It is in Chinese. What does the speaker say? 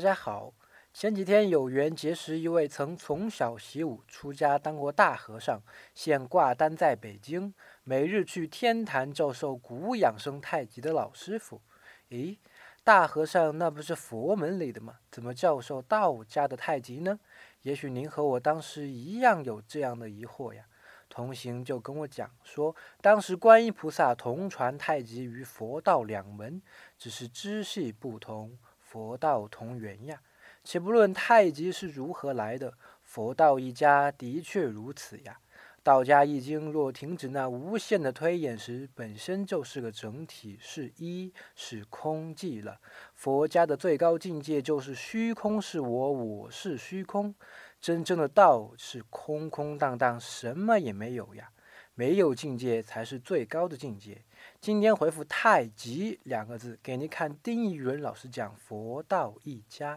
大家好，前几天有缘结识一位曾从小习武、出家当过大和尚，现挂单在北京，每日去天坛教授古养生太极的老师傅。咦，大和尚那不是佛门里的吗？怎么教授道家的太极呢？也许您和我当时一样有这样的疑惑呀。同行就跟我讲说，当时观音菩萨同传太极于佛道两门，只是支系不同。佛道同源呀，且不论太极是如何来的，佛道一家的确如此呀。道家易经若停止那无限的推演时，本身就是个整体，是一，是空寂了。佛家的最高境界就是虚空是我，我是虚空。真正的道是空空荡荡，什么也没有呀。没有境界才是最高的境界。今天回复“太极”两个字，给您看丁义伦老师讲佛道一家。